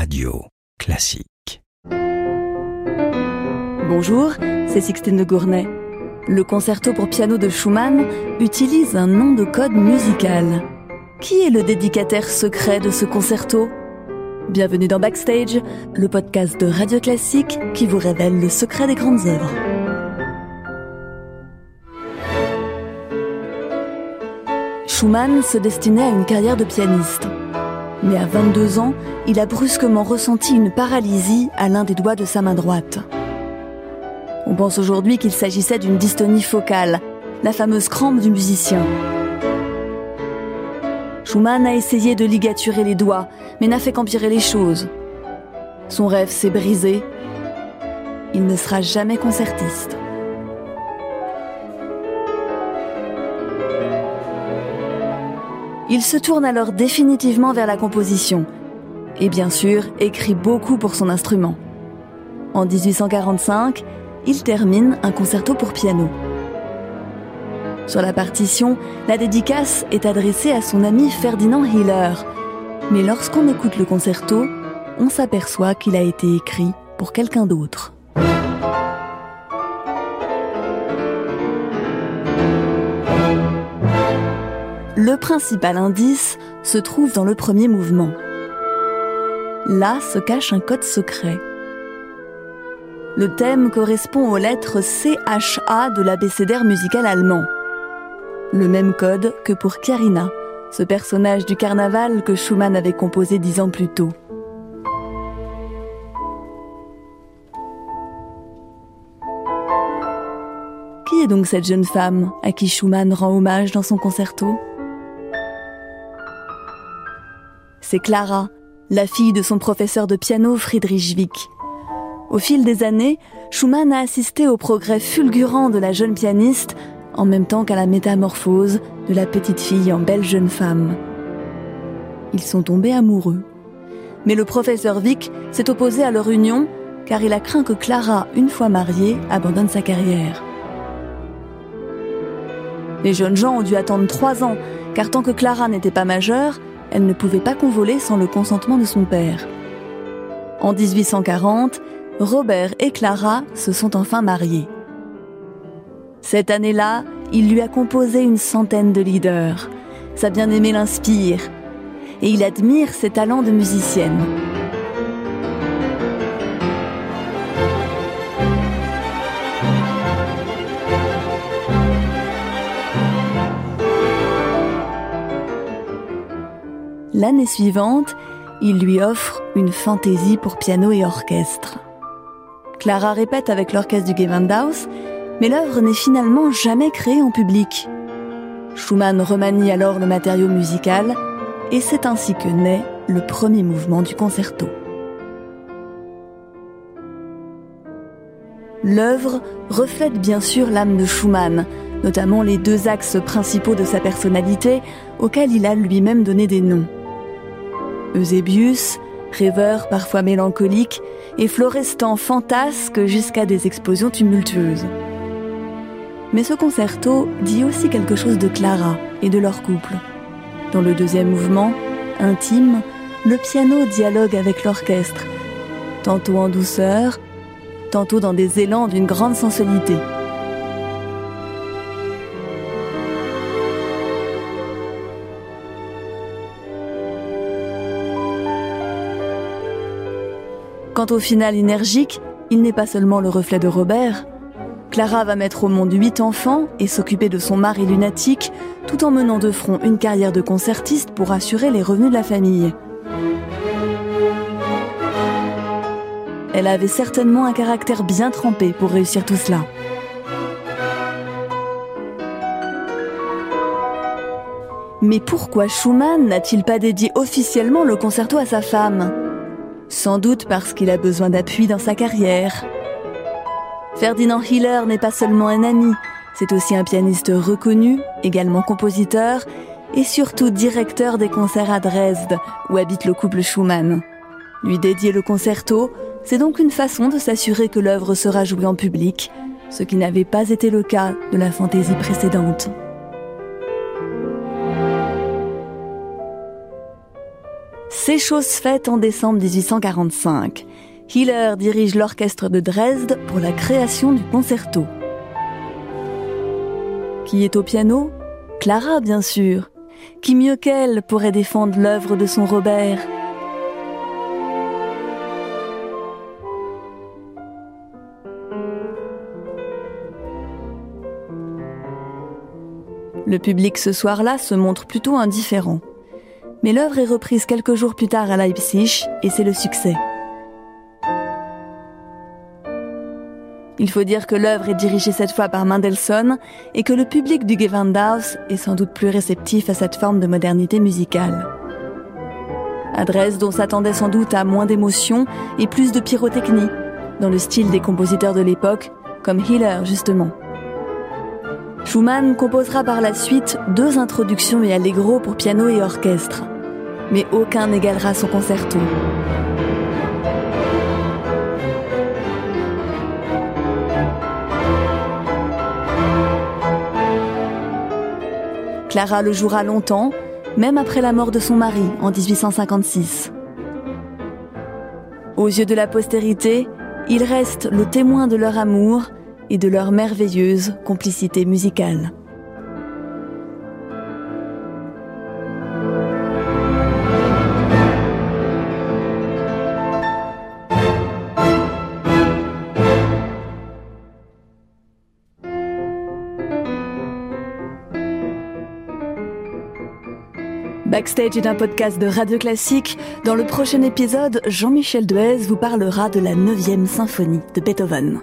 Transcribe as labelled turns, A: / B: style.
A: Radio Classique.
B: Bonjour, c'est Sixtine de Gournay. Le concerto pour piano de Schumann utilise un nom de code musical. Qui est le dédicataire secret de ce concerto? Bienvenue dans Backstage, le podcast de Radio Classique qui vous révèle le secret des grandes œuvres. Schumann se destinait à une carrière de pianiste. Mais à 22 ans, il a brusquement ressenti une paralysie à l'un des doigts de sa main droite. On pense aujourd'hui qu'il s'agissait d'une dystonie focale, la fameuse crampe du musicien. Schumann a essayé de ligaturer les doigts, mais n'a fait qu'empirer les choses. Son rêve s'est brisé. Il ne sera jamais concertiste. Il se tourne alors définitivement vers la composition et bien sûr écrit beaucoup pour son instrument. En 1845, il termine un concerto pour piano. Sur la partition, la dédicace est adressée à son ami Ferdinand Hiller. Mais lorsqu'on écoute le concerto, on s'aperçoit qu'il a été écrit pour quelqu'un d'autre. Le principal indice se trouve dans le premier mouvement. Là se cache un code secret. Le thème correspond aux lettres CHA de l'abécédaire musical allemand. Le même code que pour Karina, ce personnage du carnaval que Schumann avait composé dix ans plus tôt. Qui est donc cette jeune femme à qui Schumann rend hommage dans son concerto? C'est Clara, la fille de son professeur de piano Friedrich Wick. Au fil des années, Schumann a assisté au progrès fulgurant de la jeune pianiste en même temps qu'à la métamorphose de la petite fille en belle jeune femme. Ils sont tombés amoureux. Mais le professeur Wick s'est opposé à leur union car il a craint que Clara, une fois mariée, abandonne sa carrière. Les jeunes gens ont dû attendre trois ans, car tant que Clara n'était pas majeure, elle ne pouvait pas convoler sans le consentement de son père. En 1840, Robert et Clara se sont enfin mariés. Cette année-là, il lui a composé une centaine de leaders. Sa bien-aimée l'inspire et il admire ses talents de musicienne. L'année suivante, il lui offre une fantaisie pour piano et orchestre. Clara répète avec l'orchestre du Gewandhaus, mais l'œuvre n'est finalement jamais créée en public. Schumann remanie alors le matériau musical et c'est ainsi que naît le premier mouvement du concerto. L'œuvre reflète bien sûr l'âme de Schumann, notamment les deux axes principaux de sa personnalité auxquels il a lui-même donné des noms. Eusébius, rêveur parfois mélancolique, et Florestan fantasque jusqu'à des explosions tumultueuses. Mais ce concerto dit aussi quelque chose de Clara et de leur couple. Dans le deuxième mouvement, intime, le piano dialogue avec l'orchestre, tantôt en douceur, tantôt dans des élans d'une grande sensualité. Quant au final énergique, il n'est pas seulement le reflet de Robert. Clara va mettre au monde huit enfants et s'occuper de son mari lunatique, tout en menant de front une carrière de concertiste pour assurer les revenus de la famille. Elle avait certainement un caractère bien trempé pour réussir tout cela. Mais pourquoi Schumann n'a-t-il pas dédié officiellement le concerto à sa femme? Sans doute parce qu'il a besoin d'appui dans sa carrière. Ferdinand Hiller n'est pas seulement un ami, c'est aussi un pianiste reconnu, également compositeur, et surtout directeur des concerts à Dresde, où habite le couple Schumann. Lui dédier le concerto, c'est donc une façon de s'assurer que l'œuvre sera jouée en public, ce qui n'avait pas été le cas de la fantaisie précédente. C'est chose faite en décembre 1845. Hiller dirige l'orchestre de Dresde pour la création du concerto. Qui est au piano? Clara, bien sûr. Qui mieux qu'elle pourrait défendre l'œuvre de son Robert? Le public ce soir-là se montre plutôt indifférent. Mais l'œuvre est reprise quelques jours plus tard à Leipzig et c'est le succès. Il faut dire que l'œuvre est dirigée cette fois par Mendelssohn et que le public du Gewandhaus est sans doute plus réceptif à cette forme de modernité musicale. Adresse dont s'attendait sans doute à moins d'émotion et plus de pyrotechnie, dans le style des compositeurs de l'époque, comme Hiller justement. Schumann composera par la suite deux introductions et allegro pour piano et orchestre, mais aucun n'égalera son concerto. Clara le jouera longtemps, même après la mort de son mari en 1856. Aux yeux de la postérité, il reste le témoin de leur amour et de leur merveilleuse complicité musicale. Backstage est un podcast de Radio Classique. Dans le prochain épisode, Jean-Michel Duez vous parlera de la 9e symphonie de Beethoven.